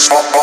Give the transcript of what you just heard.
Stop.